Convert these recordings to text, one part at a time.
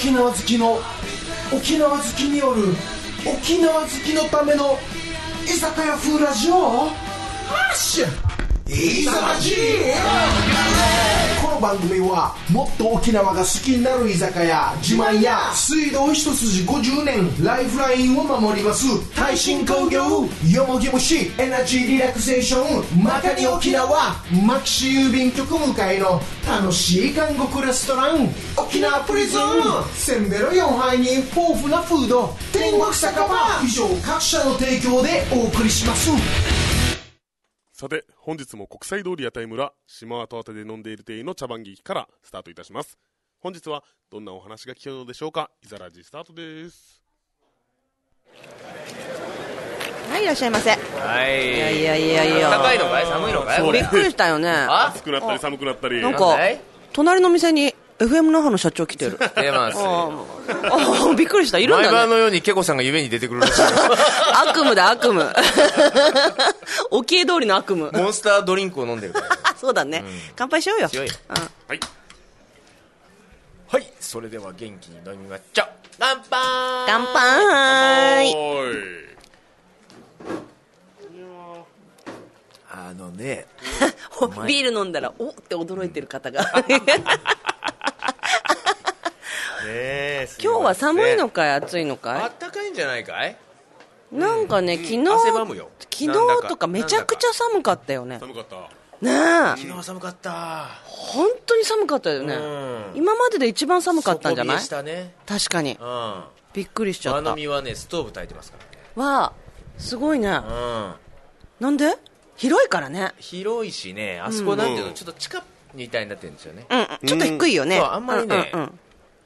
沖縄好きの沖縄好きによる沖縄好きのための居酒屋風ラジオ？ハッシュいざまじこ番組はもっと沖縄が好きになる居酒屋自慢や水道一筋50年ライフラインを守ります耐震工業よもぎ虫エナジーリラクゼーションまかに沖縄マキシ郵便局向かいの楽しい韓国レストラン沖縄プリズンせんべろ4杯に豊富なフード天国酒場以上各社の提供でお送りしますさて、本日も国際通り屋台村、島跡宛てで飲んでいる店員の茶番劇からスタートいたします。本日はどんなお話が聞けるのでしょうか？いざらじスタートです。はい、いらっしゃいませ。いはい。やいやいやいや。高いのかい？寒いのかい？びっくりしたよね。あ暑くなったり寒くなったり。なんか隣の店に FM 那覇の社長来てる。出ます。ああ、びっくりした。いるん毎だね。晩のようにケコさんが夢に出てくるらしいよ悪夢だ、悪夢。沖江通りの悪夢。モンスタードリンクを飲んでるから。あ、そうだね。乾杯しようよ。しようようんはい。はい。それでは元気に飲みましょう。乾杯乾杯。あのね、ほ ビール飲んだら、おって驚いてる方が。ね今日は寒いのかかい暑い？のあかったかいんじゃないかい？いなんかね、昨日、昨日とかめちゃくちゃ寒かったよね。寒かった。ねえ。昨日は寒かった。本当に寒かったよね。うん今までで一番寒かったんじゃない？ね。確かにうん。びっくりしちゃあったの実はね、ストーブ炊いてますかわあすごいねらね。うん。なんで？広いからね広いしね、あそこなんていうの、うんちょっと地下みたいになってるんですよね。うんうんちょっと低いよねあんまりねうん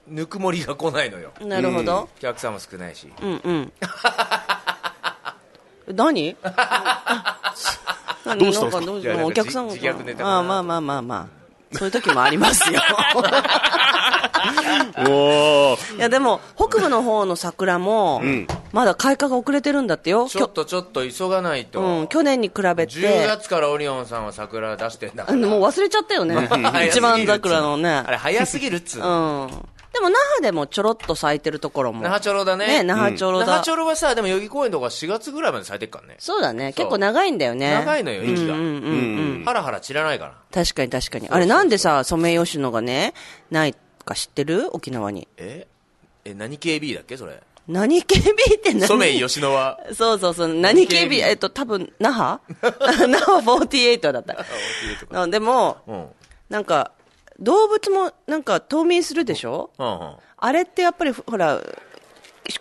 ぬくもりが来ないのよ。うんなるほど。お客さんも少ないし。うんうん。何？何？どうしたんですか？なんどう？いやなんかお客さんも自自虐ネタかな。ああまあまあまあまあ。そういう時もありますよ。おー。いやでも北部の方の桜もん。まだ開花が遅れてるんだってよ。ちょっとちょっと急がないと。うん、去年に比べ10て月からオリオンさんは桜出してんだから。もう忘れちゃったよね。早す一ぎる番桜のね。あれ早すぎるっつううの。んでも那覇でもちょろっと咲いてるところも。那覇町ろだね。ね那覇町ろだ。那覇町ろはさ、でも代々木公園とか4月ぐらいまで咲いてっからね。そうだね。結構長いんだよね。長いのよ、息が。うんうん。うんハラハラ散らないから。確かに確かに。あれなんでさソメイヨシノがねないか知ってる？沖縄に。え？え、何 KB だっけ？それ。何 KB って何？ソメイヨシノは。そうそうそう。何 KB えっと多分那覇？那覇48だった。うんでもうん。なんか動物もなんか冬眠するでしょ？うんうん。あれってやっぱりほら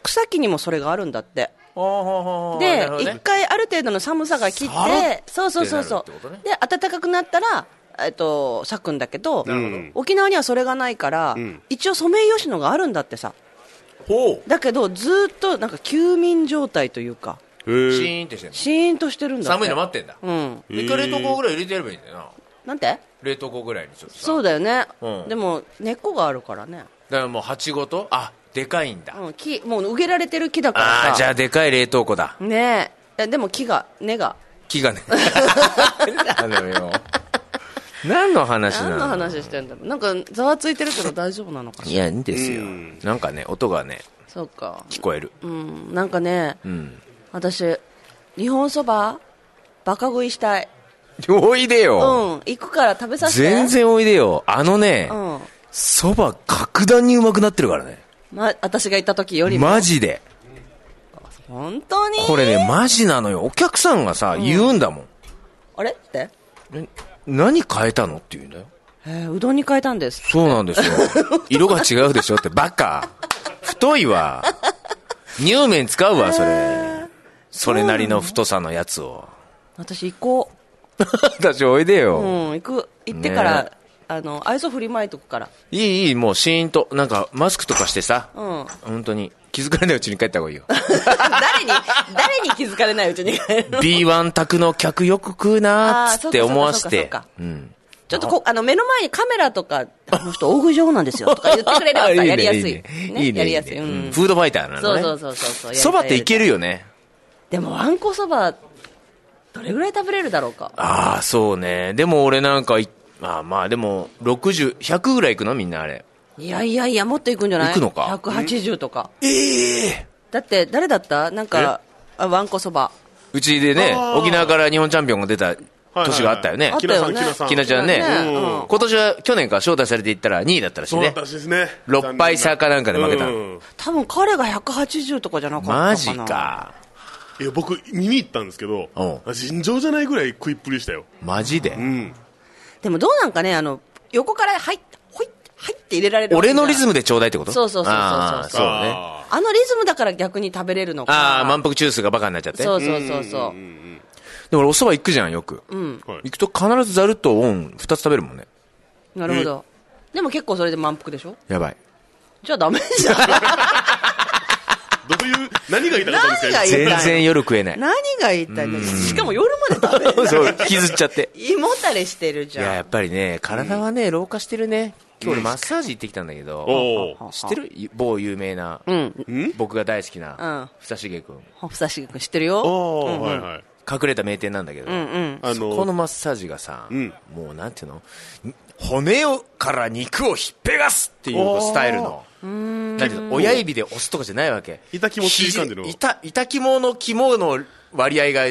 草木にもそれがあるんだって。でなるほどね。一回ある程度の寒さが切ってそうそうそうそう。ね。で暖かくなったらえっと咲くんだけど沖縄にはそれがないから、ん。一応ソメイヨシノがあるんだってさ。だけどずーっとなんか休眠状態というかシーンとしてるんだって。寒いの待ってんだ。うん。一回冷凍庫ぐらい入れてやればいいんだよな。なんて？冷凍庫ぐらいにちょっとさ。そうだよね、うん。でも根っこがあるからね、だからもう鉢ごとあ、でかいんだ。うん、木もう植えられてる木だからさ。ああ、じゃあでかい冷凍庫だ。ね。ええでも木が根が。木がね。何の話なの？何の話してんだろう。なんかざわついてるけど大丈夫なのかしら？いや、いいんですよ。うん。なんかね、音がね、そうか。聞こえる。うん。なんかねうん。私日本そばバカ食いしたいおいでうんよ。行くから食べさせて全然おいでよ。あのねう、んそば格段にうまくなってるからね。ま、私が行った時よりもマジで。本当に？これね、マジなのよ。お客さんがさ、言うんだもん。あれ？って？え何変えたのって言うんだよ。えーうどんに変えたんですそうなんですよ。色が違うでしょって、バカ。太いわ。乳麺使うわ、それ。それなりの太さのやつを。私行こ 私、おいでうよ。うん行く行ってから、ねあの愛想振りまいとくからいい、いい、もうシーンと、なんか、マスクとかしてさ、うん本当に、気づかれないうちに帰った方がいいよ。誰に誰に気づかれないうちに帰るの？B1 宅の客よく食うなーっつって思わせて。ちょっとこあの目の前にカメラとか、あの人大食い上手なんですよとか言ってくれればさ、やりやすい。いいね。ね。やりやすい。うんうんフードファイターなのね。そうそうそうそうそう。そばっていける。るよね。でも、あんこそば、どれぐらい食べれるだろうか？ああ、そうね。でも俺なんかい、まあまあ、でも、60、100ぐらいいくの？みんなあれ。いやいやいや、もっといくんじゃない？行くのか ?180 とか。ええだって、誰だった？なんか、あわんこそば。うちでね、あー沖縄から日本チャンピオンが出た年があったよね。あったよねきなさんきなさんきなちゃんね、うん今年は去年から招待されていったら2位だったらしいねそうね。6敗差かなんかで負けたのうん多分彼が180とかじゃなかったかな。マジ。か。いや、僕、見に行ったんですけどう、尋常じゃないぐらい食いっぷりでしたよ。マジで？う。ん。でもどうなんかね、あの、横から入っ、ほい、入って入れられる。俺のリズムでちょうだいってこと？そうそうそうそうそうね。ああのリズムだから逆に食べれるのか。ああ、満腹中枢がバカになっちゃって？そうそうそうそう。でも俺お蕎麦行くじゃん、よく。ーはい行くと必ずざるとオン2つ食べるもんね。なるほど。でも結構それで満腹でしょ？やばい。じゃあダメじゃん。どういう、何が言いたかったんですか？全然夜食えない。何が言いたいの？しかも夜まで食べる。そう、引きずっちゃって。胃もたれしてるいや、じゃん。やっぱりね、体はね、老化してるね。今日俺マッサージ行ってきたんだけど、知ってる？某有名な、うん。僕が大好きうんな、ふさしげくん。ふさしげくん知ってるよ。おーはいはい。隠れた名店なんだけど、そこのマッサージがさ、うんもうなんていうの？骨をから肉を引っぺがすっていうスタイルの。なんていうの親指で押すとかじゃないわけ。痛気持ちいい感じの肘痛痛肝の肝の割合が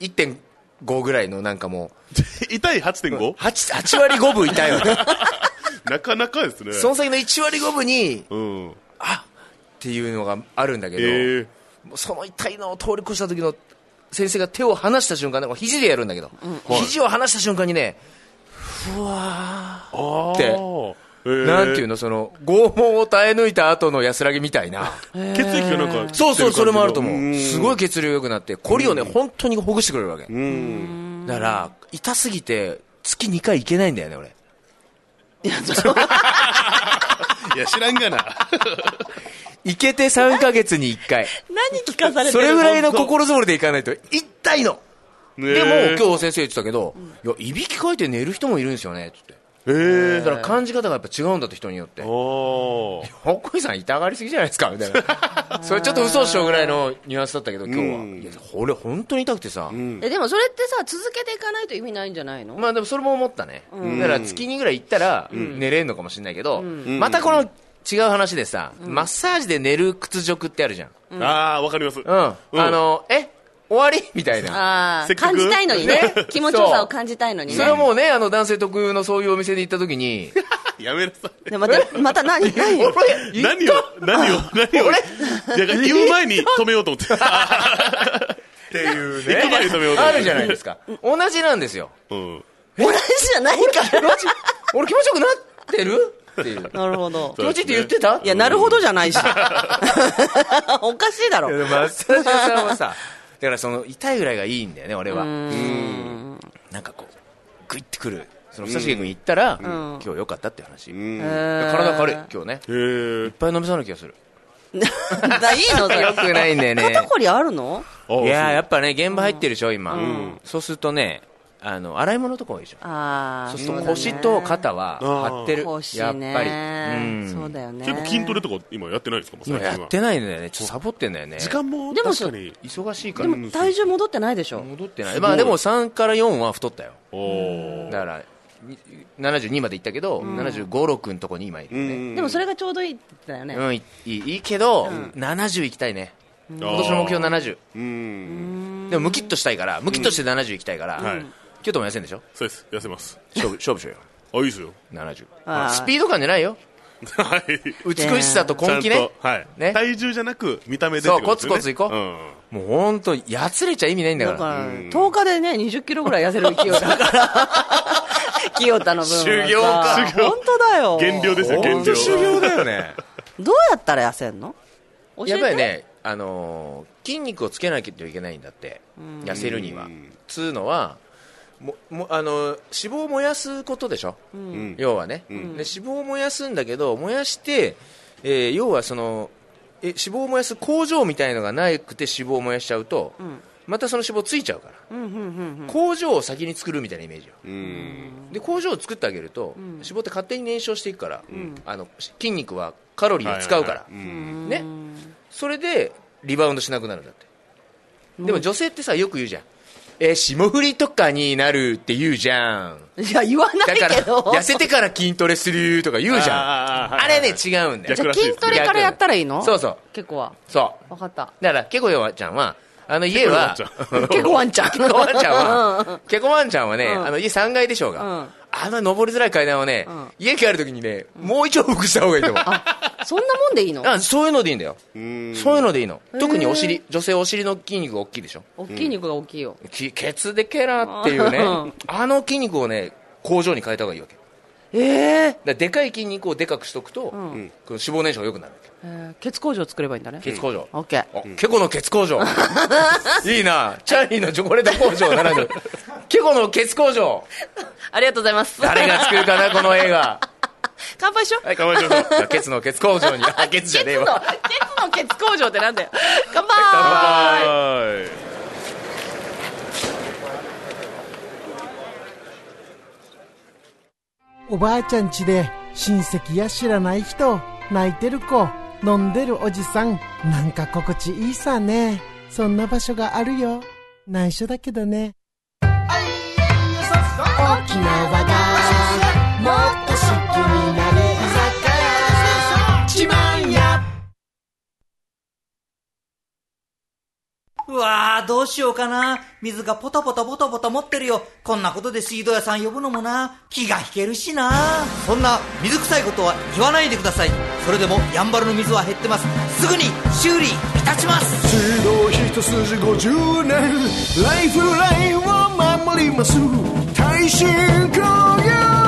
1.5ぐらいのなんかも 痛い 8.5? う、8, 8割5分痛いわけ。なかなかですね。その先の1割5分に、うん。っていうのがあるんだけど、ええ。もうその痛いのを通り越した時の先生が手を離した瞬間肘でやるんだけど、肘を離した瞬間にね、あってなんていうの、その、拷問を耐え抜いた後の安らぎみたいな。血液がなんか、そうそう、それもあると思う。すごい。い血流良くなって、コリをね、本当にほぐしてくれるわけ。うん。だから、痛すぎて、月2回行けないんだよね、俺。いや、知らんがな。行けて3ヶ月に1回。何聞かされてるそれぐらいの心づもりで行かないと、痛いの。ででも、今日先生言ってたけど、いや、いびきかいて寝る人もいるんですよね、つって。ええだから感じ方がやっぱ違うんだって人によって。あほあ。っこいさん痛がりすぎじゃないですかみたいな。それちょっと嘘をしようぐららいのニュアンスだったけど、今日は。うんいや、これ本当に痛くてさ。え、でもそれってさ、続けていかないと意味ないんじゃないの？まあでもそれも思ったね。だから月にぐらい行ったら寝れんのかもしれないけど、またこの違う話でさ、マッサージで寝る屈辱ってあるじゃん。ああ、わかります。うん。あの、え終わり？みたいな。感じたいのにね ね。気持ちよさを感じたいのにねそれ。はもうね、あの男性特有のそういうお店に行った時に、やめなさい。でまた、また何、何何を、何を、何を、言う 前に止めようと思って。っていう行く前に止めようと思って。あるじゃないですか。同じなんですよ。うん。同じじゃないから。俺気持ちよくなってる？っていう。なるほど気。持ちいいって言ってた？いや、なるほどじゃないし。おかしいだろマッサージ屋さんはさ、だからその痛いぐらいがいいんだよね、俺は。なんかこう、グイってくる。その、ふさしげ君行ったら、今日良かったって話。うん。で体軽い、今日ね。へえいっ。ぱい飲みそうな気がする。だいいの？よくないんだよね肩こりあるの？あいやーやっっぱね、現場入ってるでしょ、今。そうするとね、あの、洗い物とか多いでしょ。そうすると腰と肩は張ってる。腰やっぱり。ね。うんそうだよね。結構筋トレとか今やってないですか？今やってないんだよね。ちょっとサボってんだよね。時間もでも確かに。忙しいから。でも体重戻ってないでしょ。戻ってない。まあでも3から4は太ったよ。だから、に72まで行ったけど、75、6のとこに今いるね。んでもそれがちょうどいいんだよね。うん、いいいいけど、70行きたいね。今年の目標70。うん。でも、ムキッとしたいから、ムキッとして70行きたいから、はい京都も痩せんでしょ？そうです。痩せます。勝負、勝負しようよ。あ、いいですよ。70。あースピード感じゃないよ。はい。美しさと根気ねちゃん。とはい。ね体重じゃなく、見た目でそうってことですよね。コツコツいこううん。もう本当やつれちゃ意味ないんだから。だから、10日でね、20キロぐらい痩せる勢いだから。清田の分はさ修行か修行本当だよ。減量ですよ、減本当量。修行だよね。どうやったら痩せんの？教えてやっぱり。ね、あのー筋肉をつけなきゃいけないんだって、痩せるには。つうのは、ももあのー脂肪を燃やすことでしょ、うん。要はね、で脂肪を燃やすんだけど燃やして、えー要はそのえ脂肪を燃やす工場みたいのがなくて脂肪を燃やしちゃうと、またその脂肪ついちゃうから、工場を先に作るみたいなイメージよ。うん。で工場を作ってあげると、脂肪って勝手に燃焼していくから、あの筋肉はカロリーを使うから、はいはいはい。うん。ね、それでリバウンドしなくなるんだって。でも女性ってさよく言うじゃんえー霜降りとかになるって言うじゃん。いや、言わなだから、いけど。痩せてから筋トレするとか言うじゃん。あれね、違うんだよじ。ゃ筋トレからやったらいいの？そうそう。結構は。そう。わかった。だから、ケコヨワちゃんは、あの家は、結構ワンちゃん。ケコワンちゃんは、ケコワンちゃんはね、うんあの家3階でしょうが、うんあの登りづらい階段をね、ん家帰るときにね、もう一往復した方がいいと思う。あ、そんなもんでいいの？あそういうのでいいんだよ。うんそういうのでいいの。特にお尻、女性お尻の筋肉が大きいでしょ。大きい肉が大きいよ。きケツでケラっていうねうん、あの筋肉をね、工場に変えた方がいいわけ。ええだからでかい筋肉をでかくしとくと、んこの脂肪燃焼が良くなるわけ。えー、ケツ工場作ればいいんだね。ケツ工場。オッケー。おケコのケツ工場。いいな。チャーリーのチョコレート工場ならぬ、ケコのケツ工場。ありがとうございます。誰が作るかな、この映画。乾杯しよう。はい、乾杯しましょうケツのケツ工場に、あ、ケツじゃねえわ。ケツのケツ工場ってなんだよ。乾杯はいおばあちゃんちで親戚や知らない人泣いてる子飲んでるおじさんなんか心地いいさね。そんな場所があるよ。内緒だけどね。沖縄だうわー、どうしようかな。水がポタポタポタポタ持ってるよ。こんなことで水道屋さん呼ぶのもな。気が引けるしな。そんな水臭いことは言わないでください。それでもやんばるの水は減ってます。すぐに修理いたします。水道一筋50年ライフラインを守ります耐震工業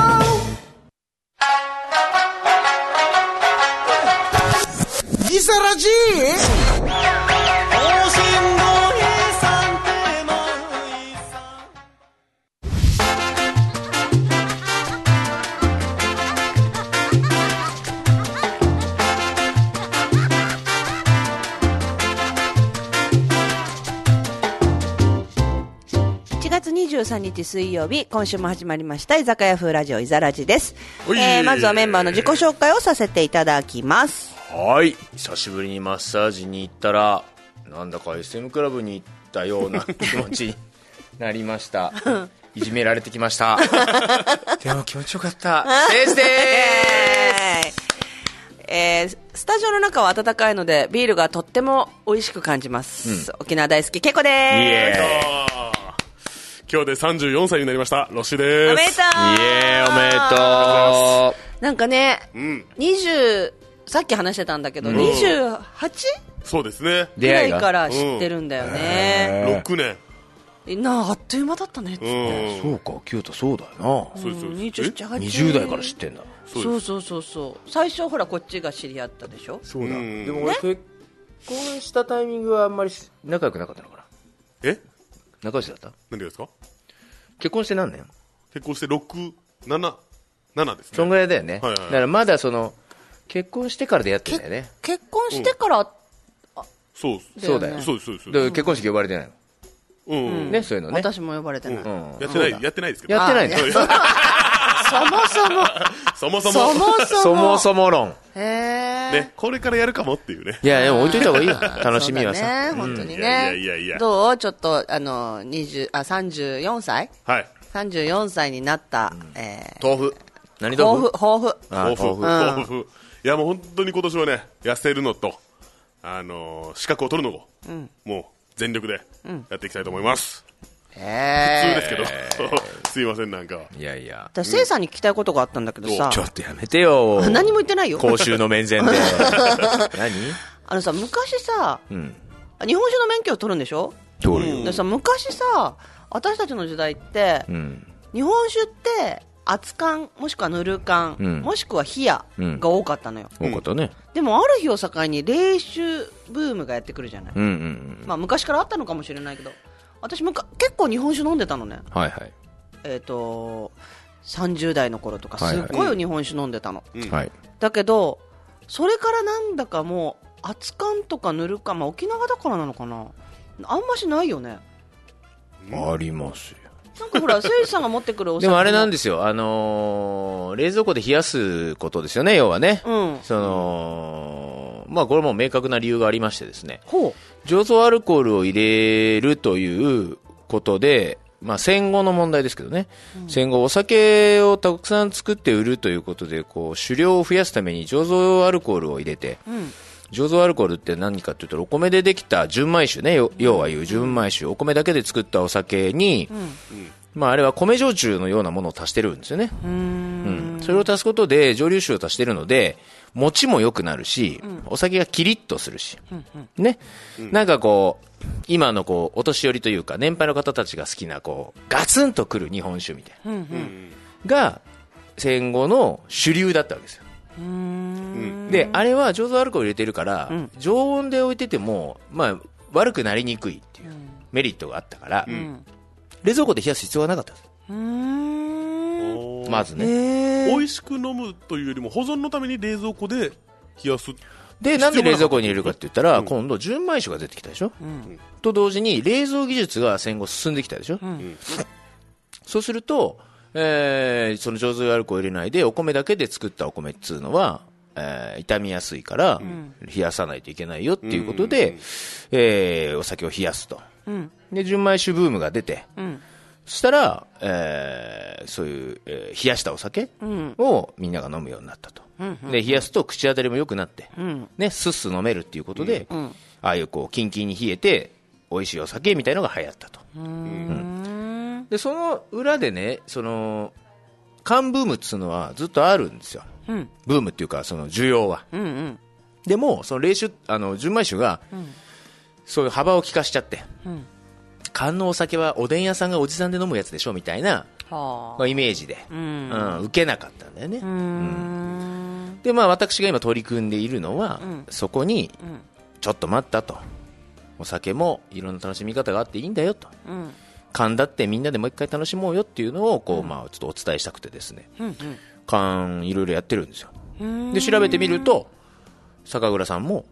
23日水曜日、今週も始まりました、居酒屋風ラジオ、いざらじです。えー、まずはメンバーの自己紹介をさせていただきます。はい。久しぶりにマッサージに行ったら、なんだか SM クラブに行ったような気持ちになりました。いじめられてきました。でも気持ちよかった。セースでーすえー、スタジオの中は暖かいので、ビールがとっても美味しく感じます。沖縄大好き、けこでイーエあー今日で34歳になりました。ロッシーす。です。おめでとう。ーイイエーイおめでとなんかね、うん。20、さっき話してたんだけど、28? そうですね。う。ぐら出会いから知ってるんだよね。6年。なあ、あっという間だったねっつって。うん。そうか、キュートそうだよそうですそううんです27、8 20代から知ってんだ。そうそうそうそうそう。最初ほらこっちが知り合ったでしょ？そうだ。うん。でも俺、結婚したタイミングはあんまり仲良くなかったのかな？え？仲良しだった？何がですか？結婚して何年？結婚して6、7、7ですそんねぐらいだよね。はいはいだからまだその、結婚してから出会ってんだよね。結婚してから、そうそうだよそうですそうですそうでです結婚式呼ばれてないの？うん。うん。ね、そういうのね。私も呼ばれてない、うん。やってないやってないですけど。やってないの？あいや そもそも。そもそそももそも。そもそも論。へえ、ねこれからやるかもっていうね。いや、でも置いといた方がいいよ。楽しみはそうだねさ。本当にね、いやいやいやどう？ちょっとあの20あ34歳？はい。34歳になった、えー豆腐。何抱豆腐負抱負あ抱負豆腐。抱負いやもう本当に今年はね痩せるのとあのー資格を取るのをもう全力でやっていきたいと思います普通えですけどすいませんなんかいやいや。私せいさんに聞きたいことがあったんだけどさちょっとやめてよ。何も言ってないよ公衆の面前で。何？あのさ昔さうん。日本酒の免許を取るんでしょ？通るよ。でさ昔さ私たちの時代って、うん。日本酒って熱燗もしくはぬる燗、うんもしくは冷やが多かったのよ、多かったね。でもある日を境に冷酒ブームがやってくるじゃない、うんうんうん。まあ、昔からあったのかもしれないけど私むか結構日本酒飲んでたのね。はいはい。えっ、と30代の頃とかすっはい。はいごい日本酒飲んでたの、うん。はい。だけどそれからなんだかもう熱燗とかぬる燗、まあ、沖縄だからなのかな。あんましないよね。ありますよ。なんかほら 誠司さんが持ってくるお酒でもあれなんですよ、あのー冷蔵庫で冷やすことですよね、要はね。うん。その、まあこれも明確な理由がありましてですね、ほ醸造アルコールを入れるということで、まあ、戦後の問題ですけどね、戦後、お酒をたくさん作って売るということでこう酒量を増やすために醸造アルコールを入れて、醸造アルコールって何かというとお米でできた純米酒ね。よ要はいう純米酒。お米だけで作ったお酒に、まあ、あれは米焼酎のようなものを足してるんですよね、うん。それを足すことで蒸留酒を足してるので餅も良くなるし、お酒がキリッとするし、ね、なんかこう今のこうお年寄りというか年配の方たちが好きなこうガツンとくる日本酒みたいな、が戦後の主流だったわけですよ。であれは醸造アルコール入れてるから、常温で置いてても、まあ、悪くなりにくいっていうメリットがあったから、冷蔵庫で冷やす必要がなかったんですまずね、美味しく飲むというよりも保存のために冷蔵庫で冷やす。でなんで冷蔵庫に入れるかって言ったら、今度純米酒が出てきたでしょ、と同時に冷蔵技術が戦後進んできたでしょ、そうすると、えーその醸造アルコールを入れないでお米だけで作ったお米っつうのは、えー傷みやすいから、冷やさないといけないよっていうことで、えーお酒を冷やすと、で純米酒ブームが出て、そしたら、えーそういう、えー冷やしたお酒をみんなが飲むようになったと、で冷やすと口当たりも良くなって、ね、スッス飲めるっていうことで、ああいうこうキンキンに冷えて美味しいお酒みたいのが流行ったと、うん。でその裏でねその缶ブームっつうのはずっとあるんですよ、ブームっていうかその需要は、でもその冷酒あの純米酒が、そういう幅を利かしちゃって、缶のお酒はおでん屋さんがおじさんで飲むやつでしょみたいな、はあイメージで、んうん受けなかったんだよね、うんでまあ私が今取り組んでいるのは、そこに、ちょっと待ったとお酒もいろんな楽しみ方があっていいんだよと、うん缶だってみんなでもう一回楽しもうよっていうのをこう、まあ、ちょっとお伝えしたくてですね、缶いろいろやってるんですよで調べてみると酒蔵さんも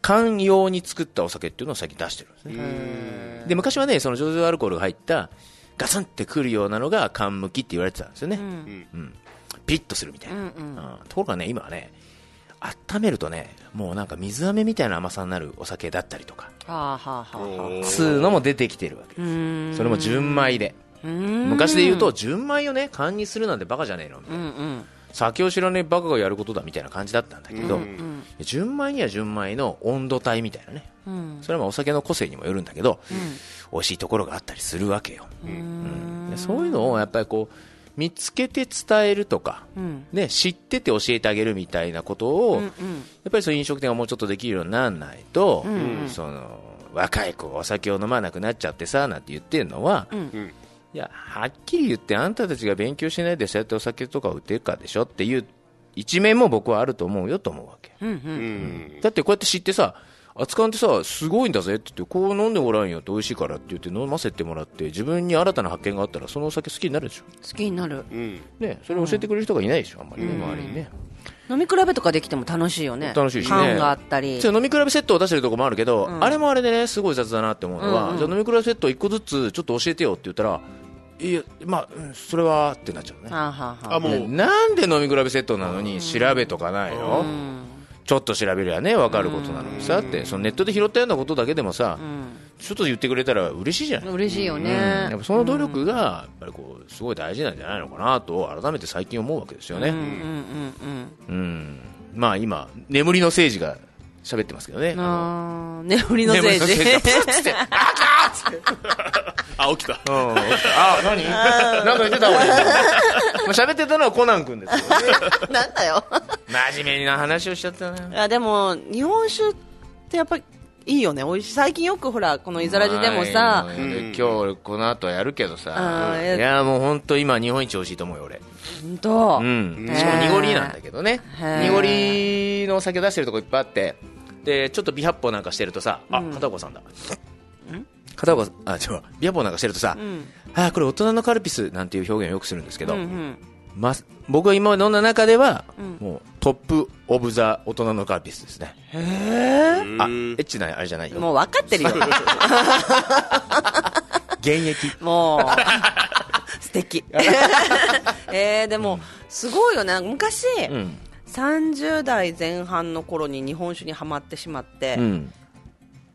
缶用に作ったお酒っていうのを最近出してるんですね。で昔はねその醸造アルコールが入ったガツンってくるようなのが缶向きって言われてたんですよね、うん。ピリッとするみたいな、うんところがね今はね温めるとねもうなんか水飴みたいな甘さになるお酒だったりとかはあはあはあはあ。つうのも出てきてるわけですそれも純米で。昔で言うと純米をね缶にするなんてバカじゃねえのみたいな、酒を知らねえバカがやることだみたいな感じだったんだけど、純米には純米の温度帯みたいなね、それはまあお酒の個性にもよるんだけど、美味しいところがあったりするわけよ、うん。でそういうのをやっぱりこう見つけて伝えるとか、ね、知ってて教えてあげるみたいなことを、やっぱりそういう飲食店がもうちょっとできるようにならないと、その若い子がお酒を飲まなくなっちゃってさなんて言ってるのは、いやはっきり言ってあんたたちが勉強しないでそうやってお酒とか売ってるかでしょっていう一面も僕はあると思うよと思うわけ、だってこうやって知ってさ熱燗ってさすごいんだぜって言ってこう飲んでごらんよって美味しいからって言って飲ませてもらって自分に新たな発見があったらそのお酒好きになるでしょ、好きになる。ね、それ教えてくれる人がいないでしょあんまりね、周りにね飲み比べとかできても楽しいよね。楽しいしね。缶があったり。飲み比べセットを出してるとこもあるけど、あれもあれでねすごい雑だなって思うのは、じゃあ飲み比べセット1個ずつちょっと教えてよって言ったらいやまあうんそれはってなっちゃうね。はあはあは。ああもう。なんで飲み比べセットなのに調べとかないの、ちょっと調べりゃね分かることなのにさってそのネットで拾ったようなことだけでもさ、ちょっと言ってくれたら嬉しいじゃない、嬉しいよやねっぱその努力がやっぱりこうすごい大事なんじゃないのかなと改めて最近思うわけですよね、うんまあ今眠りの聖治が喋ってますけどね。あー眠りのせい眠りの聖治あ起きた。うん。あ何？なんか言ってた俺まあ喋ってたのはコナン君ですけどね。なんだよ。真面目な話をしちゃったな。いやでも日本酒ってやっぱりいいよね。美味しい最近よくほらこのイザラジでもさはい今日この後やるけどさ。いやもう本当今日本一美味しいと思うよ俺。本当うん。しかも濁りなんだけどね。濁りのお酒出してるとこいっぱいあって。でちょっと美発泡なんかしてるとさあ片岡さんだ。片岡あ違う。美発泡なんかしてるとさあーこれ大人のカルピスなんていう表現をよくするんですけどま僕が今まで飲んだ中ではもうトップオブザ大人のカルピスですね。あエッチなあれじゃないよ。もう分かってるよ。現役。もう。素敵。えー、でもすごいよね。昔、うん。30代前半の頃に日本酒にはまってしまって、うん。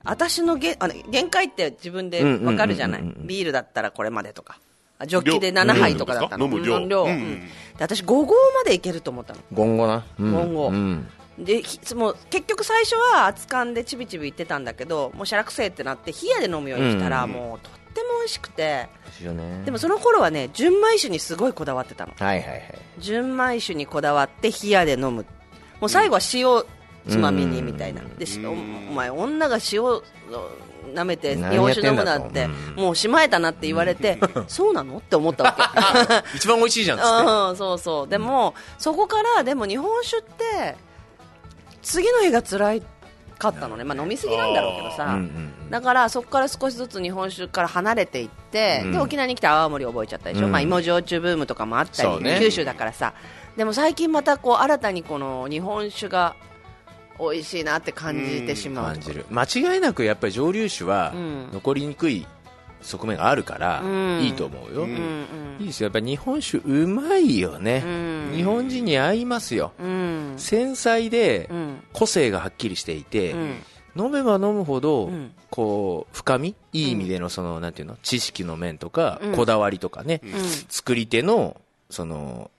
私のげあの限界って自分でわかるじゃない、うんうん。うんうんビールだったらこれまでとか、あジョッキで7杯とか？だったの、飲む量うん量、うん。うん。で私、5合までいけると思ったの、ゴンゴな。うん。ゴンゴ。うん。でひもう結局最初は熱燗でちびちびいってたんだけど、もうしゃらくせえってなって、冷やで飲むようにしたら、うんもうとっても美味しくて、ですよね。でもその頃はね、純米酒にすごいこだわってたの。はいはいはい。純米酒にこだわって冷やで飲む。もう最後は塩つまみにみたいな、うん。でお前女が塩舐めて何日本酒飲むやってもうしまえたなって言われて そうなのって思ったわけ。一番美味しいじゃんっつって。うんそうそう。でもそこからでも日本酒って次の日が辛いかったのね、まあ、飲みすぎなんだろうけどさ、だからそこから少しずつ日本酒から離れていって、うん。で沖縄に来て泡盛覚えちゃったでしょ、うん。まあ、芋焼酎ブームとかもあったり、ね。九州だからさ。でも最近またこう新たにこの日本酒が美味しいなって感じてしまう感じる。間違いなくやっぱり蒸留酒はうん。残りにくい側面があるからうん。いいと思うよ。うん。いいですよ。やっぱり日本酒うまいよね。うん。日本人に合いますよ。うん。繊細でうん。個性がはっきりしていて、うん。飲めば飲むほど、うん。こう深みいい意味でのその、なんていうの？知識の面とか、うん。こだわりとかね、うん。作り手のその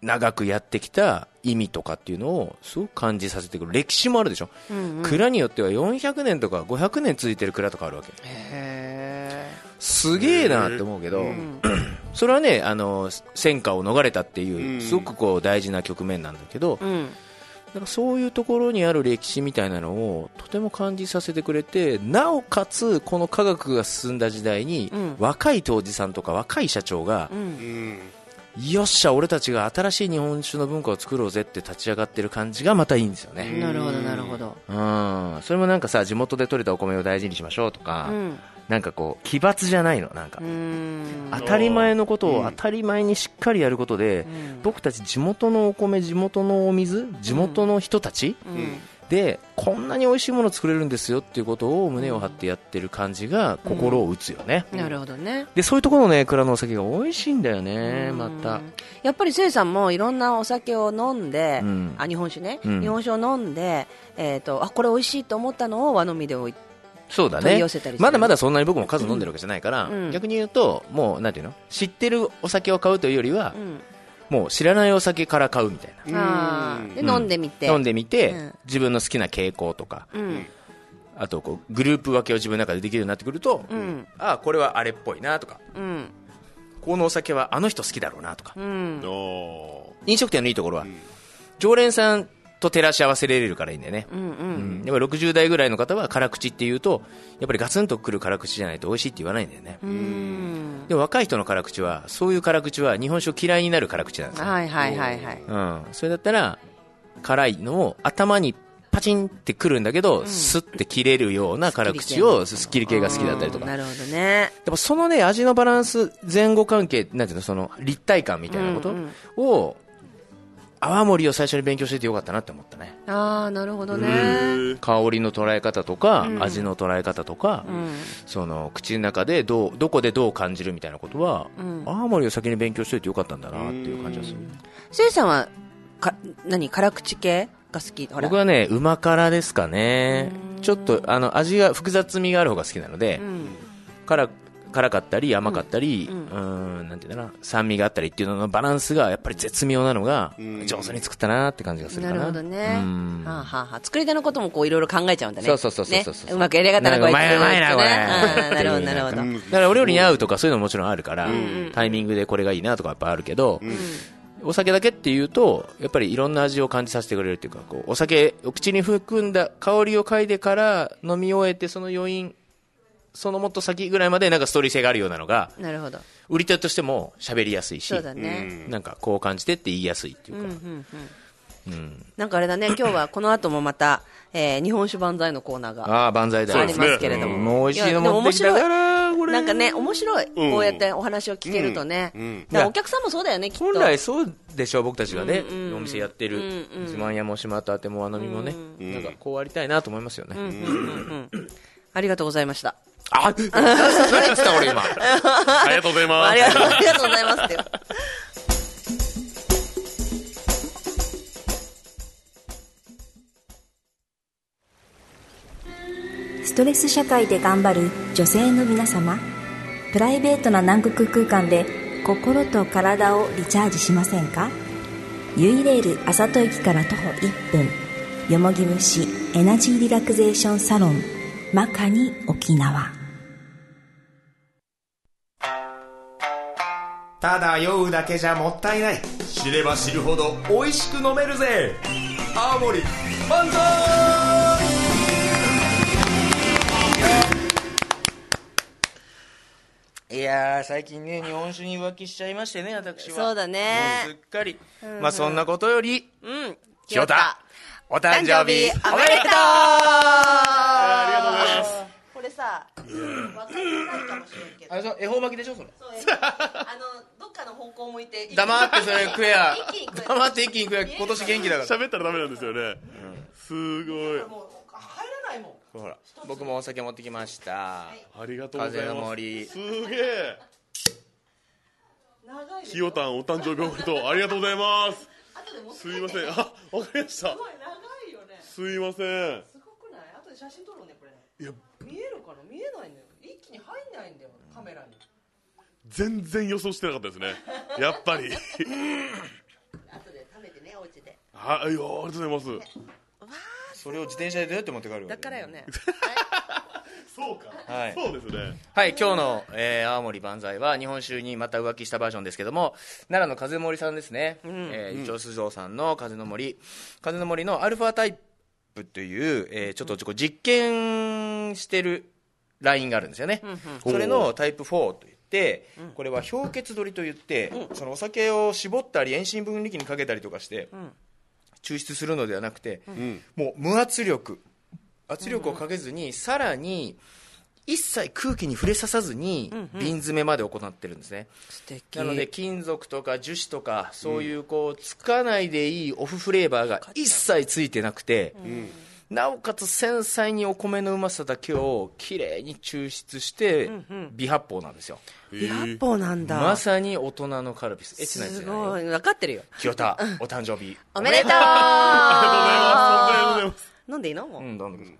長くやってきた意味とかっていうのをすごく感じさせてくる歴史もあるでしょ、うんうん。蔵によっては400年とか500年続いてる蔵とかあるわけ。へすげえなって思うけど、ー それはねあの戦火を逃れたっていう、うん。すごくこう大事な局面なんだけど、うん。なんかそういうところにある歴史みたいなのをとても感じさせてくれてなおかつこの科学が進んだ時代に、うん。若い杜氏さんとか若い社長がう、ん。うんよっしゃ俺たちが新しい日本酒の文化を作ろうぜって立ち上がってる感じがまたいいんですよね、なるほどなるほど。うん、それもなんかさ地元で採れたお米を大事にしましょうとか、うん。なんかこう奇抜じゃないのなんか、うん。当たり前のことうん。を当たり前にしっかりやることで、ん。僕たち地元のお米地元のお水地元の人たち、うんでこんなに美味しいものを作れるんですよっていうことを胸を張ってやってる感じが心を打つよね、なるほどね。でそういうところのね蔵のお酒が美味しいんだよねうん。また。やっぱりせいさんもいろんなお酒を飲んで、うん。あ日本酒ね、うん。日本酒を飲んで、えー、とあこれ美味しいと思ったのを和飲みで置いそうだね。まだまだそんなに僕も数飲んでるわけじゃないから、うん。逆に言うともうなんていうの？知ってるお酒を買うというよりはう、んもう知らないお酒から買うみたいな。でうん。飲んでみて、飲んでみて、うん。自分の好きな傾向とか。うん。あとこうグループ分けを自分の中でできるようになってくると、うん。あこれはあれっぽいなとか。うん。このお酒はあの人好きだろうなとか。うん。お飲食店のいいところは、ん。常連さんと照らし合わせれるからいいんだよね、うんうん。うん。やっぱり60代ぐらいの方は辛口っていうとやっぱりガツンとくる辛口じゃないと美味しいって言わないんだよね、うん。でも若い人の辛口はそういう辛口は日本酒を嫌いになる辛口なんですよ、はいはいはいはい。うん、それだったら辛いのを頭にパチンってくるんだけど、スッて切れるような辛口をスッキリ系が好きだったりとか。なるほどね。でもそのね味のバランス前後関係なんていうのその立体感みたいなことうん。を、泡盛を最初に勉強しててよかったなって思ったね。ああなるほどね。香りの捉え方とか、うん。味の捉え方とか、うん。その口の中でどうどこでどう感じるみたいなことは、うん。泡盛を先に勉強しててよかったんだなっていう感じがする、せいさんはか何辛口系が好き？僕はねうま辛ですかね。ちょっとあの味が複雑味がある方が好きなので、うん。辛辛かったり甘かったり、ううん。ーんなんていうんだな。酸味があったりっていうののバランスがやっぱり絶妙なのがうん。上手に作ったなって感じがするかな。なるほどね。うん。はあはあはあ。作り手のこともこういろいろ考えちゃうんだね。そうそうそうそうそう。ね。うまくやり方がこうやっうまいなこれ。なるほどなるほど。うん。だからお料理に合うとかそういうのももちろんあるから、んタイミングでこれがいいなとかやっぱあるけど、ん。お酒だけっていうとやっぱりいろんな味を感じさせてくれるっていうかこうお酒お口に含んだ香りを嗅いでから飲み終えてその余韻そのもっと先ぐらいまでなんかストーリー性があるようなのがなるほど。売り手としても喋りやすいしそうだね。なんかこう感じてって言いやすいっていうか、うんうんうん。うん。なんかあれだね 今日はこの後もまたえー日本酒万歳のコーナーがああ万歳だありますけれども。もう美味しいの持ってきたからこれ。なんかね面白い。うん。こうやってお話を聞けるとね。うんうん。お客さんもそうだよねきっと。本来そうでしょう僕たちがね、うんうん。お店やってる、うんうん。自慢屋も島とあても和飲みもね、ん。なんかこうありたいなと思いますよね、うんうんうんうん。ありがとうございましたあ何言ってた俺今。ありがとうございます。ありがとうございます。ってスストレス社会で頑張る女性の皆様。プライベートな南国空間で心と体をリチャージしませんか？ユイレール朝戸駅から徒歩1分。よもぎ虫エナジーリラクゼーションサロンマカニ沖縄ただ酔うだけじゃもったいない。知れば知るほど美味しく飲めるぜ。青森万歳。いやー最近ね日本酒に浮気しちゃいましてね私は。そうだね。もうすっかり、まあそんなことよりうん清田お誕生日おめでとう。ありがとうございます。これさ分かってないかもしれんけど。あれさ恵方巻きでしょそれ。そうえあのどっかの方向向いて 黙ってそれ食えや。一気に食え。黙って一気に食えや。今年元気だから。喋ったらダメなんですよね、すごい。もう入らないもん。ほら僕もお酒持ってきました、ありがとうござい風のます森。すげえ。ひよたんお誕生日おめでとう。ありがとうございます。すいません。あわかりました。すごい長いよね。すいません。すごくない？後で写真撮ろうねこれ。いや見えるかな？見えないんだよ。一気に入んないんだよカメラに。全然予想してなかったですね。やっぱり。後で食べてねお家で。はいありがとうございます。それを自転車でどうやって持って帰るだからよね。そうか、はい。そうですね。はい今日の、えー青森万歳は日本酒にまた浮気したバージョンですけども奈良の風の森さんですね、えー一応酒造さんの風の森。風の森のアルファタイプという、えーちょっと実験してるラインがあるんですよね、それのタイプ4といって、これは氷結取りといって、そのお酒を絞ったり遠心分離機にかけたりとかして、抽出するのではなくて、もう無圧力。圧力をかけずに、さらに一切空気に触れささずに瓶詰めまで行ってるんですね、素敵。なので金属とか樹脂とかそういうこうつかないでいいオフフレーバーが一切ついてなくて、なおかつ繊細にお米のうまさだけをきれいに抽出して微発泡なんですよ、微発泡なんだ。まさに大人のカルピスエッチなやつすごい。分かってるよ。清田お誕生日。おめでとう。ありがとうございます本当にありがとうございます。飲んでいいの？もう。うんどんどんください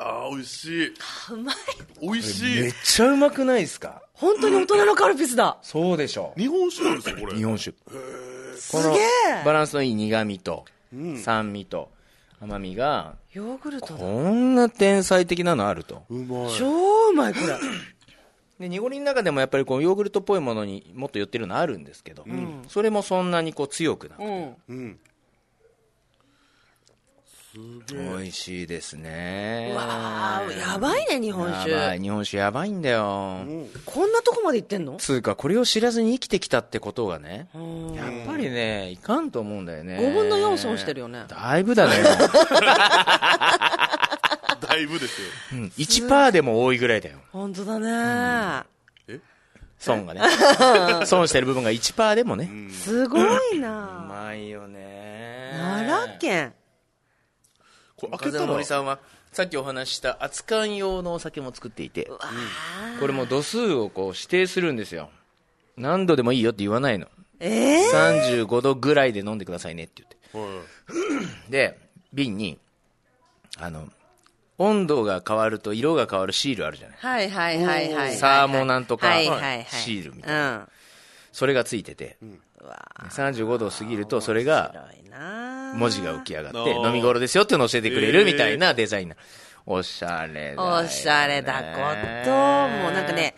あー美味しい。うまい。美味しい。めっちゃうまくないですか？本当に大人のカルピスだ。そうでしょ日本酒なんですよこれ。日本酒。すこのげえ。バランスのいい苦味と酸味と甘みがヨーグルトだ。こんな天才的なのあると。うまい。超うまいこれ。で濁りの中でもやっぱりこうヨーグルトっぽいものにもっと寄ってるのあるんですけど、それもそんなにこう強くなくて、うん美味しいですね。わあやばいね日本やば酒い。日本酒やばいんだよ、こんなとこまで行ってんの？つうかこれを知らずに生きてきたってことがねやっぱりねいかんと思うんだよね。5分の4損してるよね。だいぶだね、だいぶですよ。うん、1%でも多いぐらいだよ。本当だね。損がね。損してる部分が1%でもね、すごいうなまいよね。奈良県これ開けたら風森さんはさっきお話しした熱燗用のお酒も作っていてこれも度数をこう指定するんですよ。何度でもいいよって言わないの。ええ35度ぐらいで飲んでくださいねって言って。はい。で瓶にあの温度が変わると色が変わるシールあるじゃない。はいはいはいはいサーモなんとかはいはいはい。シールみたいな。それがついてて。うん。うわ35度を過ぎるとそれが面白いな文字が浮き上がって飲み頃ですよっていうのを教えてくれるみたいなデザインなおしゃれだおしゃれだこともうなんかね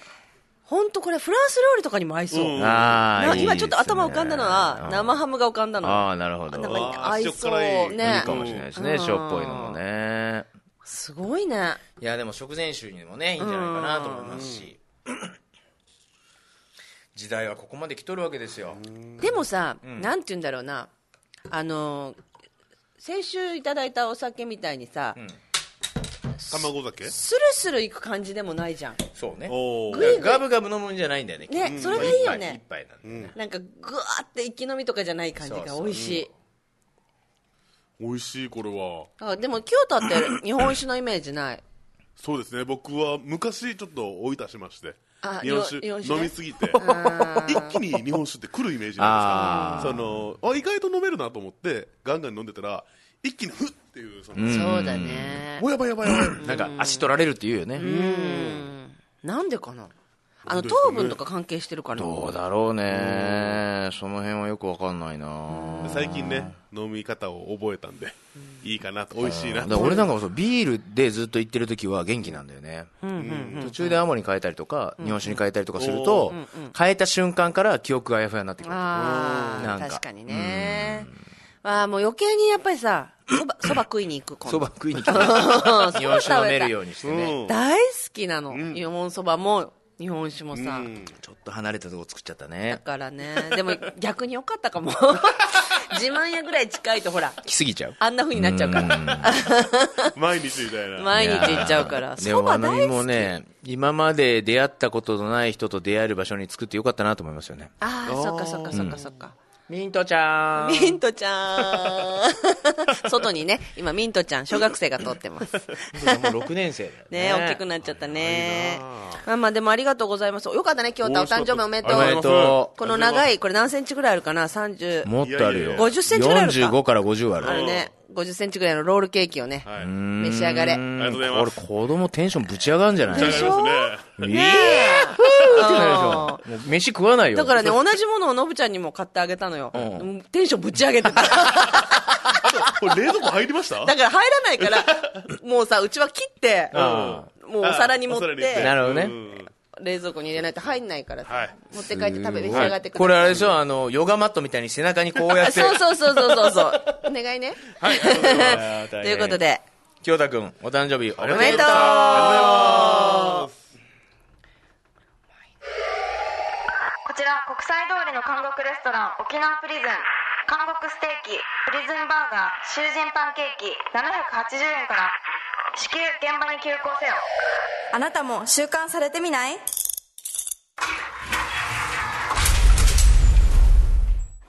本当これフランス料理とかにも合いそう、うん。なあ今ちょっと頭浮かんだのは生ハムが浮かんだのああなるほど。合いそう。ねいいかもしれないですねうん。しょっぽいのもね。すごいね。いやでも食前酒にもねいいんじゃないかなと思いますし。時代はここまで来とるわけですよ。でもさ、なんて言うんだろうなあの先週いただいたお酒みたいにさ、卵酒？スルスルいく感じでもないじゃん。そうね。おおグイグイ。ガブガブ飲むんじゃないんだよねねそれがいいよね。一杯一杯なんでなんかグワーって一気飲みとかじゃない感じが美味しい。美味しいこれは。あでも京都って日本酒のイメージない。そうですね。僕は昔ちょっと追い出しまして。あ日本酒。飲みすぎて。一気に日本酒って来るイメージなんですかそのあ意外と飲めるなと思ってガンガン飲んでたら一気にふっていうその、そうだね。おやばいやばいやばい。なんか足取られるって言うよね、うん。なんでかな？あの糖分とか関係してるかなどうだろうね。その辺はよくわかんないな。最近ね飲み方を覚えたんでいいかなと。美味しいなだから俺なんかもそうビールでずっと行ってる時は元気なんだよね、途中でアモに変えたりとか、日本酒に変えたりとかすると、変えた瞬間から記憶があやふやになってくるああなんか。確かにね。ああもう余計にやっぱりさそば そば食いに行くそば食いに来て うん日本酒飲めるようにしてね、うん大好きなの、日本そばも日本酒もさ、うん。ちょっと離れたとこ作っちゃっただねからね。でも 逆に良かったかも。自慢やぐらい近いとほら来すぎちゃう。あんな風になっちゃうから。毎日みたいな毎日行っちゃうから。でもあのそば大好き。もね今まで出会ったことのない人と出会える場所に作ってよかったなと思いますよね。ああそっかそっかそっかそっか、ミントちゃん。ミントちゃん。外にね今ミントちゃん小学生が通ってます。もう6年生だよ ね。大きくなっちゃったね。まあまあでもありがとうございます。よかったね京太お誕生日おめでとう。おめでとこの長いこれ何センチぐらいあるかな？30うもっとあるよ。50センチぐらいあるか。45から50あるあるね50センチぐらいのロールケーキをね、はい。召し上がれ。ありがとうございます。これ子供テンションぶち上がるんじゃない？じゃあありますねいいもう飯食わないよ。だからね同じものをのぶちゃんにも買ってあげたのよ、ん。テンションぶち上げてた。これ冷蔵庫入りました？だから入らないからもうさうちは切ってあもうお皿に盛ってなるほどね。うん。冷蔵庫に入れないと入んないからさ、はい。持って帰って食べ召し上がってください、これあれでしょ？あのヨガマットみたいに背中にこうやって。そうそうそうそうそうそう。お願いね。はい。ということで。京太君お誕生日おめおめでとうの韓国レストラン沖縄プリズン。韓国ステーキプリズンバーガー囚人パンケーキ780円から。至急現場に急行せよ。あなたも習慣されてみない？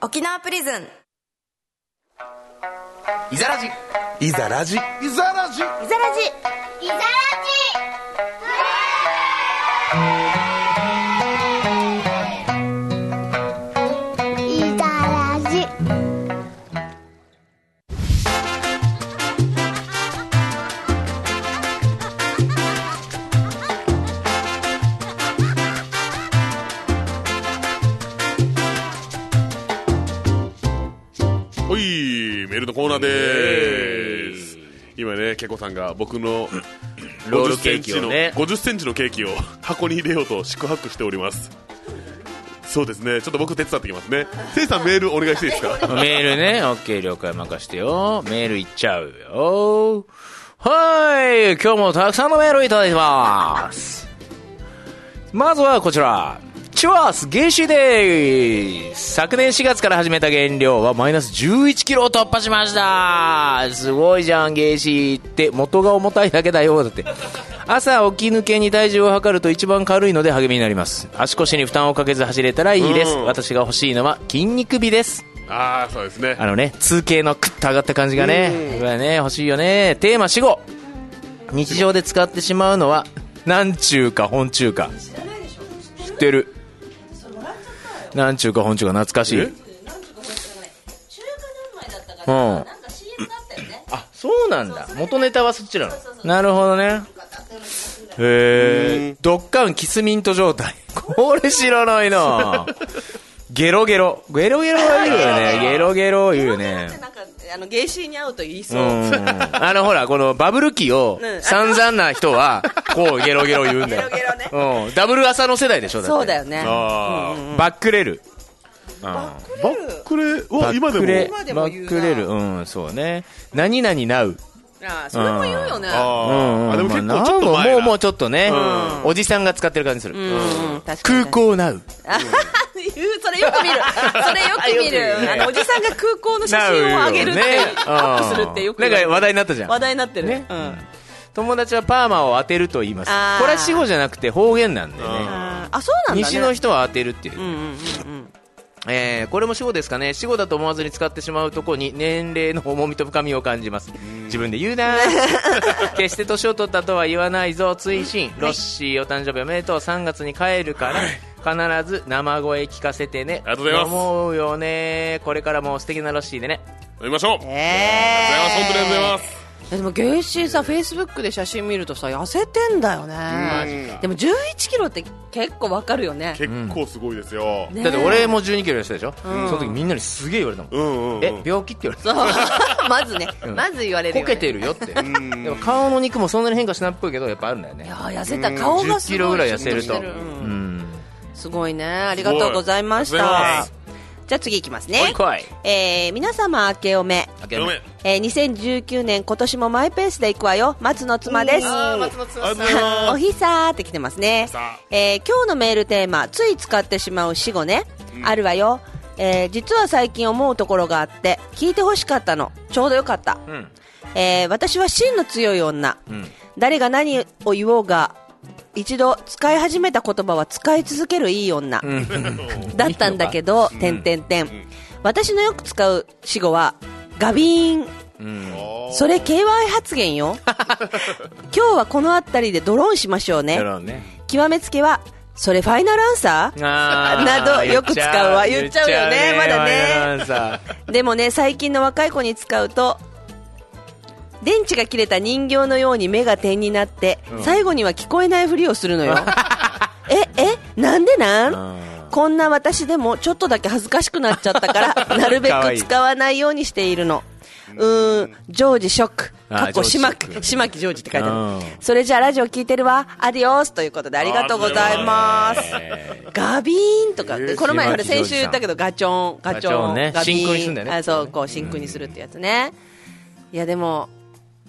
沖縄プリズン。いざらじいざラジ。いざラジ。イザラジ。イザラジナーです。今ねけこさんが僕の ロールケーキをね。50センチのケーキを箱に入れようと宿泊しております。そうですね。ちょっと僕手伝ってきますね。せいさんメールお願いしていいですか？メールね、オッケー了解任してよ。メールいっちゃうよ。はい、今日もたくさんのメールいただいてます。まずはこちら。チュアス原子です昨年4月から始めた原料はマイナス11キロを突破しました。すごいじゃん原子って。元が重たいだけだよ。だって。朝起き抜けに体重を測ると一番軽いので励みになります。足腰に負担をかけず走れたらいいです、うん。私が欲しいのは筋肉美です。ああそうですね。あのね、通形のクッと上がった感じがね、これね、欲しいよね。テーマ死後。日常で使ってしまうのは、なんちゅうか本中華。知ってる。なんちゅうか本中華懐かしい。え？うん。あ、そうなんだ。元ネタはそっちなの？なるほどね。へえ、ドッカンキスミント状態。これ知らないな ゲロゲロ。ゲロゲロは言うよね。ゲロゲロ言うよね。あの芸師に会うと言いそう、うんあのほら、このバブル期をうん散々な人は、こうゲロゲロ言うんだよ。ゲロゲロねうん。ダブル朝の世代でしょそうだよねバックレる。バックレバは今でもバ言うなックレる。うん、そうね。何々なう。ああそれも言うよね。あうんーあでも結まあ構ちょっと前なもう、もうちょっとね。ん、おじさんが使ってる感じする。空港なう。あ言うそれよく見る。それよく見る。あのおじさんが空港の写真を上げるって、ね。アップするってよくなんか話題になったじゃん。話題になってる。ね。うん。友達はパーマを当てると言います。これは死後じゃなくて方言なんでね。あそうなんだね。西の人は当てるっていう。えーこれも死後ですかね。死後だと思わずに使ってしまうとこに年齢の重みと深みを感じます。自分で言うな 決して年を取ったとは言わないぞ。追伸。ロッシーお誕生日おめでとう。3月に帰るから必ず生声聞かせてね。ありがとうございます。思うよねこれからも素敵なロッシーでね。飲みましょう、えありがとうございます。本当にありがとうございますでもゲイシーさフェイスブックで写真見るとさ痩せてんだよね。でも1 1キロって結構わかるよね。結構すごいですよ、ねだって俺も1 2キロ痩せたでしょ、ん。その時みんなにすげえ言われたもん、うん。うんうんえ病気って言われそう。まずね、うん。まず言われるたこよ、ね、けてるよって。でも顔の肉もそんなに変化しないっぽいけどやっぱあるんだよね。いや痩せた顔がすごい10キロぐらい痩せると。うん。うん。すごいね。ありがとうございました。すじゃあ次いきます来ねい来い。えー、皆様明けおめ。明けおめ。えー、2019年今年もマイペースで行くわよ。松の妻です。おひさーって来てますね。えー今日のメールテーマつい使ってしまう死語ね、あるわよ、えー実は最近思うところがあって聞いてほしかったの。ちょうどよかった、うん。えー私は芯の強い女、うん。誰が何を言おうが一度使い始めた言葉は使い続けるいい女、だったんだけど、てんてんてん。私のよく使う死語は、ガビーン。うん。それ KY 発言よ。今日はこの辺りでドローンしましょうね。極めつけは、それファイナルアンサー？などよく使うわ。言っちゃうよねまだね。でもね、最近の若い子に使うと、電池が切れた人形のように目が点になって、最後には聞こえないふりをするのよ。え、え、なんでなん？こんな私でもちょっとだけ恥ずかしくなっちゃったから、なるべく使わないようにしているの。うーん、ジョージショック。かっこ、しまき、しまきジョージって書いてあうん。る。それじゃあラジオ聞いてるわ。アディオス。ということでありがとうございます。ガビーンとか、この前ほら先週言ったけどガチョン、ガチョン、ガチョンね。ガビーン。真空にすんだよね。あそう、こう真空にするってやつね。いやでも、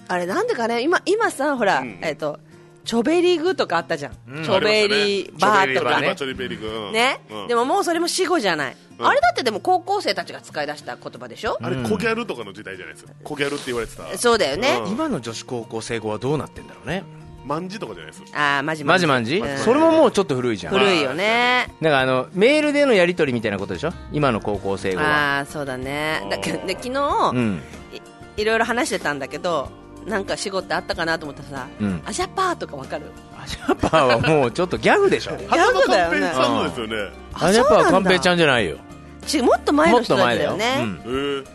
あれなんでかね、今、今さ、ほら、えっと、チョベリグとかあったじゃん。チョベリバーとかね。チョベリバーね、うん。でももうそれも死語じゃない、うん。あれだってでも高校生たちが使い出した言葉でしょ、あれコギャルとかの時代じゃないですか。コギャルって言われてた。そうだよね、うん。今の女子高校生語はどうなってんだろうね。マンジとかじゃないですああマジマジマンジうん。それももうちょっと古いじゃん。古いよね。なんかあのメールでのやり取りみたいなことでしょ？今の高校生語は。ああそうだね。だけどで昨日、うん。いいろいろ話してたんだけどなんか死語ってあったかなと思ったらさ、うん。アジャパーとかわかる？アジャパーはもうちょっとギャグでしょ。ギャグだよね。さんのですよね。アジャパーはカンペイちゃんじゃないよ。ちもっと前の人たちだよね。よえー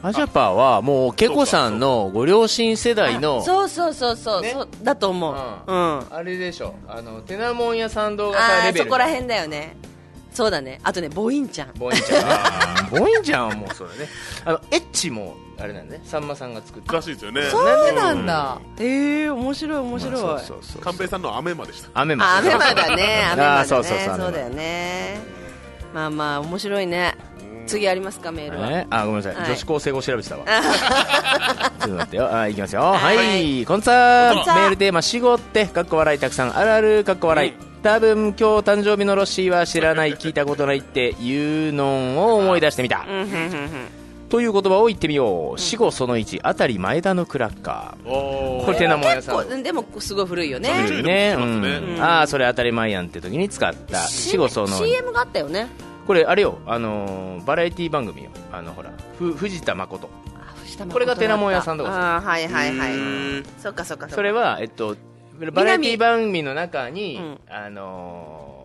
アジャパーはもうケコさんのご両親世代のそうそうそうそう,、ね。そうだと思う、ううん。あれでしょ。あのテナモンや参道がレベルあそこら辺だよねそうだね。あとねボインちゃん。ボインちゃん。あーボインちゃんはもうそうだね。あのエッチもあれなんだね。さんまさんが作った。らしいですよね。そうなんだ。へえ面白い面白い、そうそうそう寛平さんの雨までした。雨まあアメマだね。アメマだね。あーそうそうそう。そうだよね。まあまあ面白いね。次ありますかメールは、えあごめんなさい、はい。女子高生語調べてたわ。ちょっと待ってよ。あいきますよ。ははい。い、こんにちは。こんにちは。メールテーマ「死語って」かっこ笑いたくさんあるあるかっこ笑い、多分今日誕生日のロッシーは知らない聞いたことないっていうのを思い出してみた。という言葉を言ってみよう。死語その1あたり前田のクラッカおー。これテナモン屋結さ。ん構でもすごい古いよね。ああそれ当たり前やんって時に使った。死語その。CM があったよね。これあれよ。あのーバラエティ番組よ。あのほらふ藤田誠。あ藤田誠これがテナモン屋さんとかさ。ああはいはいはい。へそっかそっかっか。それはえっとバラエティ番組の中に、うん。あのー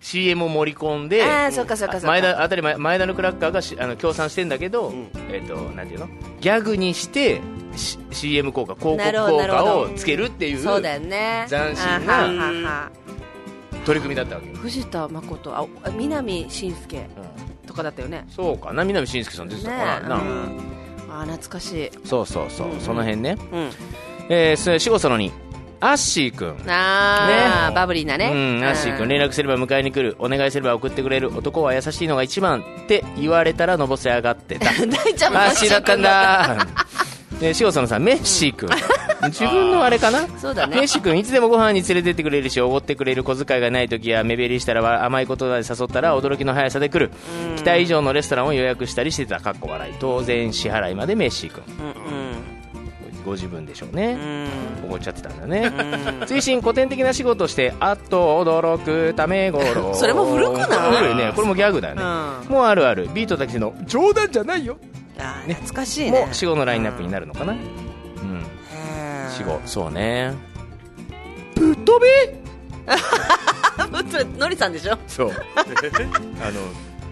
CM を盛り込んでああそっかそっかそっか。前田当たり前前田のクラッカーがしあの協賛してんだけど、ん。えっとなんていうの？ギャグにして、CM 効果広告効果をつけるっていうそうだよね。斬新な取り組みだったわけ。よ、藤田誠ああ南信介うん。とかだったよね。そうかな？南信介さん出てたねからな、うん。あー懐かしい。そうそうそう、うん。その辺ね、うん。えー、死後その2アッシーくんああ、ね。バブリーなね。うん、アッシー君連絡すれば迎えに来る。お願いすれば送ってくれる。男は優しいのが一番って言われたらのぼせ上がってた。大ちゃんもアッシーだったんだ。で志保さんのさメッシー君。自分のあれかな？そうだね。メッシー君いつでもご飯に連れてってくれるしおごってくれる小遣いがない時や目減りしたら甘い言葉で誘ったら驚きの速さで来る。期待以上のレストランを予約したりしてた。かっこ笑い。当然支払いまでメッシー君。うんご自分でしょうね。うん。おごっちゃってたんだね。追伸古典的な仕事としてあっと驚くためごろ それも古くない？古いね。これもギャグだよね、うん。もうあるある。ビートだけの冗談じゃないよ。あ懐かしいね。も死後のラインナップになるのかな。うん。死後そうね。ぶっ飛び？それのりさんでしょ？そう。あの、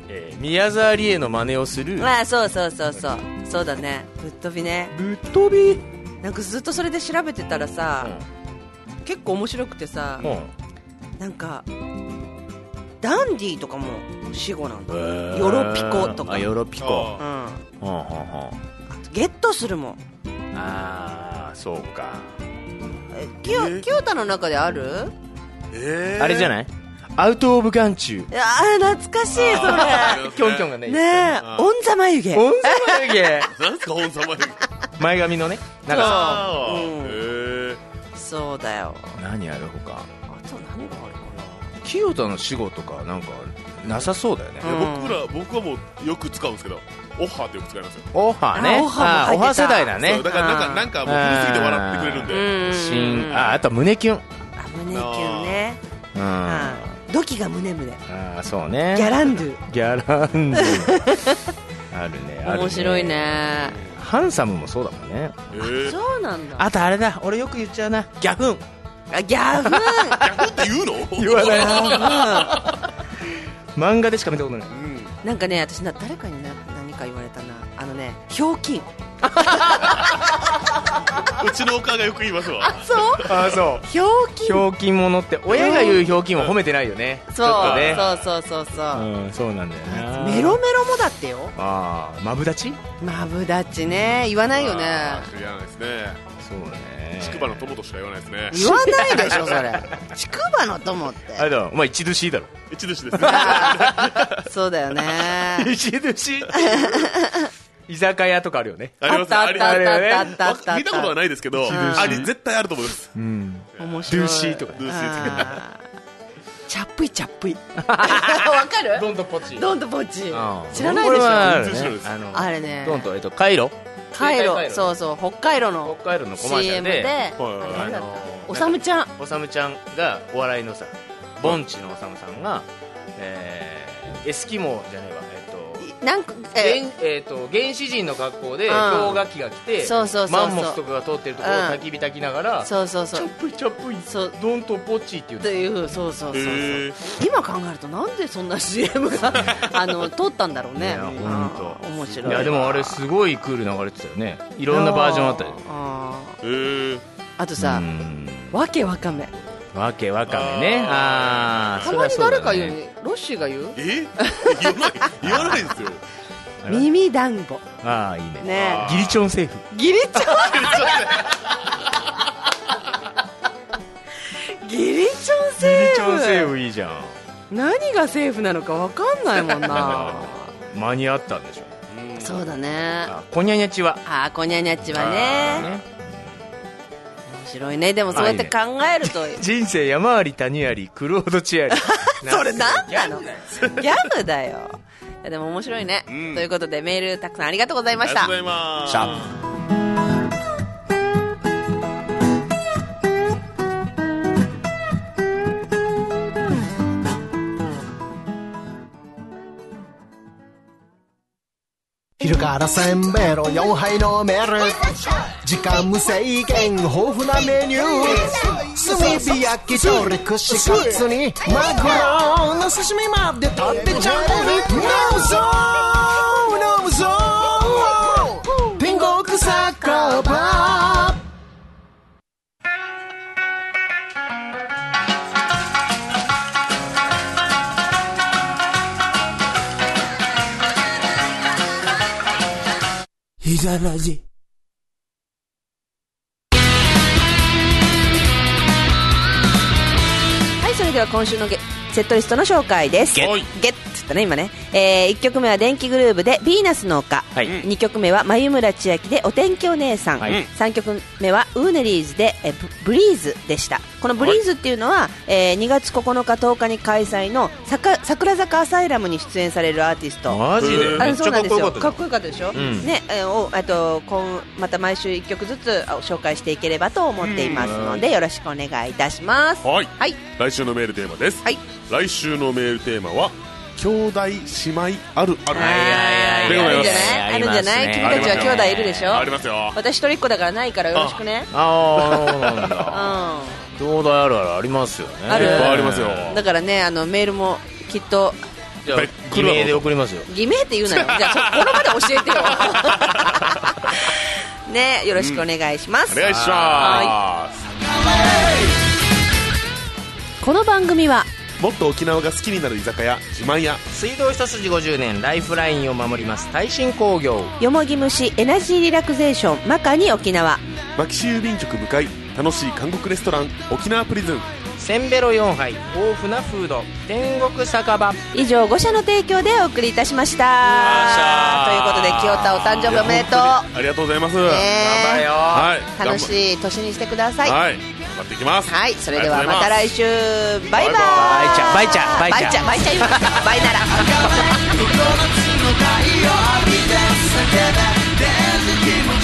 えー宮沢りえの真似をする。あーそうそうそうそう。そうだね。ぶっ飛びね。ぶっ飛び？なんかずっとそれで調べてたらさ、結構面白くてさ、うん。なんかダンディとかも死語なんだ。ヨロピコとか。あヨロピコ。うん。はあはあはゲットするもん。ああーそうか。えキヨキヨタの中である？えあれじゃない？アウト・オブ・眼中いやー懐かしいそれ。キョンキョンがねねえオンザ眉毛オンザ眉毛なんすか本様で前髪のねなんかあーうん。へそうだよ。何あるほかあと何があるか清田の死後とかなんかなさそうだよね。ーいや僕ら僕はもうよく使うんですけどオッハーってよく使いますよ。オハね。あオハも入ってた。あオハ世代だね。そうだからなんかなんかもう古すぎて笑ってくれるんで。うん。新ああと胸キュン。あ胸キュンね。うん。はあいドキが胸胸。あそうね。ギャランドゥ。ギャランド あるねある面白いねハンサムもそうだもんね。えー。そうなんだ。あとあれだ。俺よく言っちゃうな。ギャフンあギャフン逆って言うの？言わないギャ漫画でしか見たことない。うん。フンなんかね私な誰かにな何か言われたな。あのねひょうきん。うちのおかんがよく言いますわ。そう？あそう。ひょうきん。ひょうきん者って。親が言うひょうきんは褒めてないよね。そう。ちょっとね。そうそうそうそう。うんそうなんだよなメロメロもだってよ。ああマブダチ？マブダチね。言わないよね。あー知らないですね。そうね。筑波の友としか言わないですね。言わないでしょそれ。筑波の友って。あれだお前一度しいだろ。一年です そうだよね。一度し？居酒屋とかあるよね。ありますあったあったあったあったあったあった。見たことはないですけどあれ絶対あると思います。うん。面白い。ドゥーシーとか。ドゥーシーとかチャップイチャップイ。わかる？ドンとポチ。ドンとポチ。知らないでしょ？あね。あれね。ドンとえっとカイロ。カイロ。そうそう北海道の北海道のコマーシャル CM で。あのたおさむちゃん。おさむちゃんがお笑いのさボンチのおさむさんが、えーエスキモーじゃないわ。えっとなんかえ原えー、と原始人の格好でうん。氷河期が来てそうそうそうそう。マンモスとかが通ってるところをうん焚き火焚きながら、そうそうそう。チャップイチャップイそう。ドンとポッチって言うっていうそうそうそうそう今考えるとなんでそんな CM が あの通ったんだろうね。いやほんと。あー面白い。いやでもあれすごいクール流れてたよね。いろんなバージョンあったよ。ああとさうん。わけわかめわけわかめね。ああたまに誰か言うねロッシーが言う？え？言わない言わないですよ。耳団子ああいいね。ねギリチョンセーフ。ギリチョンギリチョンギセリチョンセーーフフいいじゃん。何がセーフなのかわかんないもんな。間に合ったんでしょ。そうだね。あこにゃにゃちは。あーこにゃにゃっちはあね白いね。でもそうやって考えると。人生山あり谷ありクロードチアリ。それ何なの？ギギャグだよ。でも面白いね、うん。ということでメールたくさんありがとうございました。ありがとうございます昼からせんべろ4杯飲める。時間無制限豊富なメニュー。炭火焼き鳥串カツにマグロの刺身まで食べちゃう。飲むぞ飲むぞ天国酒場いざらじはいそれでは今週のゲセットリストの紹介です。ゲッゲッつったね今ね、えー、1曲目は電気グルーヴで「ヴィーナスの丘」はい。2曲目は眉村千秋で「お天気お姉さん」はい。3曲目はウーネリーズでえブ「ブリーズ」でした。この「ブリーズ」っていうのは、えー2月9日10日に開催のさか桜坂アサイラムに出演されるアーティスト。マジで？あそうなんですこよ。かっこよかったでしょ、ん。ねえーおあと今また毎週1曲ずつあ紹介していければと思っていますのでよろしくお願いいたします。はい。はい。来週のメールテーマです、はい。来週のメールテーマは兄弟姉妹あるある。あでございます。あるんじゃない？君たちは兄弟いるでしょ？ありますよ。私一人っ子だからないからよろしくね。ああそうなんうだん。兄弟あるあるありますよね。ある。いっぱいありますよ。だからねあのメールもきっとじゃ偽名で送りますよ。偽名って言うなよ。じゃあの場で教えてよ。ねよろしくお願いします、お願いします。この番組はもっと沖縄が好きになる居酒屋自慢屋。水道一筋50年ライフラインを守ります耐震工業。よもぎ虫エナジーリラクゼーションマカに沖縄。牧師郵便局向かい楽しい韓国レストラン沖縄プリズン。せんべろ4杯豊富なフード。天国酒場。以上5社の提供でお送りいたしました。ということで清田お誕生日おめでとう。ありがとうございます、ね頑張れよ。はい。楽しい年にしてください。はい頑張っていきます。はい、それではまた来週。バイバイ。バイバイ。バイバイバイ